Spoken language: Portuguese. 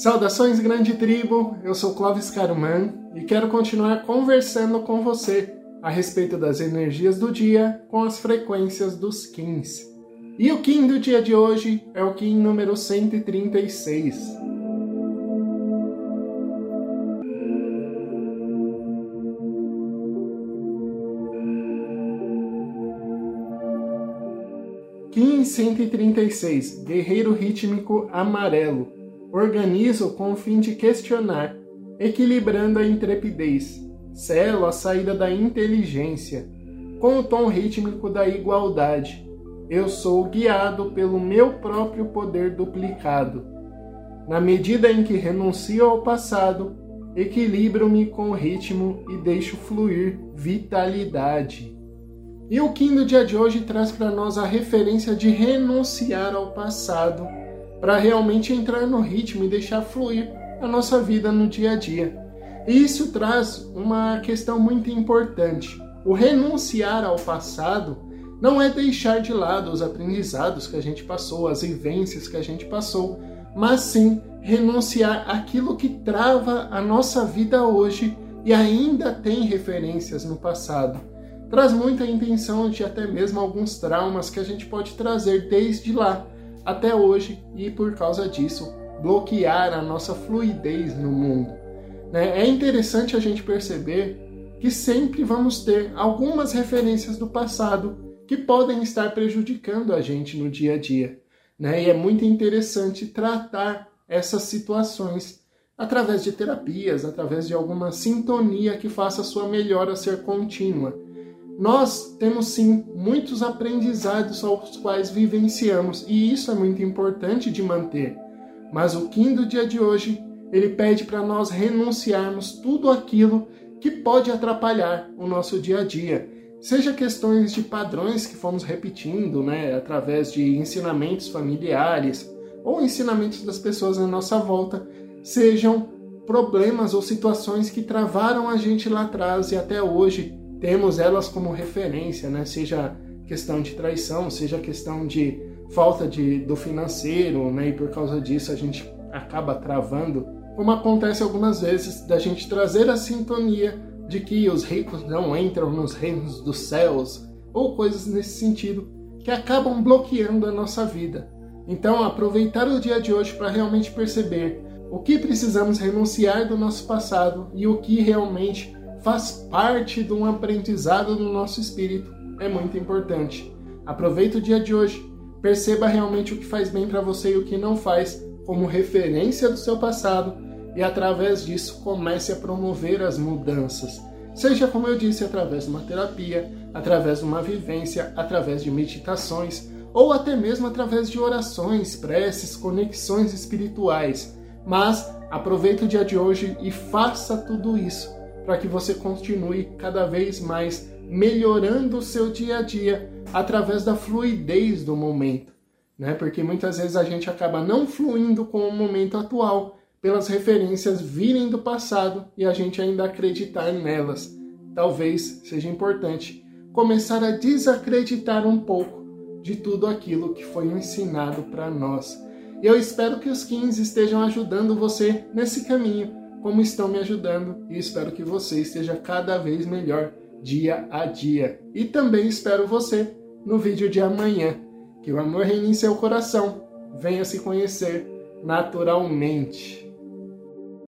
Saudações, grande tribo! Eu sou Clóvis Caruman e quero continuar conversando com você a respeito das energias do dia com as frequências dos Kins. E o Kim do dia de hoje é o Kim número 136. Kim 136, Guerreiro Rítmico Amarelo organizo com o fim de questionar, equilibrando a intrepidez, selo a saída da inteligência, com o tom rítmico da igualdade. Eu sou guiado pelo meu próprio poder duplicado. Na medida em que renuncio ao passado, equilibro-me com o ritmo e deixo fluir vitalidade. E o do dia de hoje traz para nós a referência de renunciar ao passado para realmente entrar no ritmo e deixar fluir a nossa vida no dia a dia. E isso traz uma questão muito importante. O renunciar ao passado não é deixar de lado os aprendizados que a gente passou, as vivências que a gente passou, mas sim renunciar aquilo que trava a nossa vida hoje e ainda tem referências no passado. Traz muita intenção de até mesmo alguns traumas que a gente pode trazer desde lá até hoje e por causa disso bloquear a nossa fluidez no mundo. Né? É interessante a gente perceber que sempre vamos ter algumas referências do passado que podem estar prejudicando a gente no dia a dia. Né? E é muito interessante tratar essas situações através de terapias, através de alguma sintonia que faça a sua melhora ser contínua nós temos sim muitos aprendizados aos quais vivenciamos e isso é muito importante de manter. Mas o Kim do dia de hoje, ele pede para nós renunciarmos tudo aquilo que pode atrapalhar o nosso dia a dia. Seja questões de padrões que fomos repetindo, né, através de ensinamentos familiares ou ensinamentos das pessoas à nossa volta, sejam problemas ou situações que travaram a gente lá atrás e até hoje temos elas como referência, né? Seja questão de traição, seja questão de falta de, do financeiro, né? E por causa disso a gente acaba travando, como acontece algumas vezes da gente trazer a sintonia de que os ricos não entram nos reinos dos céus ou coisas nesse sentido que acabam bloqueando a nossa vida. Então, aproveitar o dia de hoje para realmente perceber o que precisamos renunciar do nosso passado e o que realmente faz parte de um aprendizado no nosso espírito. É muito importante. Aproveite o dia de hoje, perceba realmente o que faz bem para você e o que não faz, como referência do seu passado, e através disso comece a promover as mudanças. Seja como eu disse, através de uma terapia, através de uma vivência, através de meditações, ou até mesmo através de orações, preces, conexões espirituais. Mas aproveite o dia de hoje e faça tudo isso para que você continue cada vez mais melhorando o seu dia a dia através da fluidez do momento, né? Porque muitas vezes a gente acaba não fluindo com o momento atual pelas referências virem do passado e a gente ainda acreditar nelas. Talvez seja importante começar a desacreditar um pouco de tudo aquilo que foi ensinado para nós. Eu espero que os 15 estejam ajudando você nesse caminho como estão me ajudando e espero que você esteja cada vez melhor dia a dia. E também espero você no vídeo de amanhã. Que o amor reine em seu coração. Venha se conhecer naturalmente.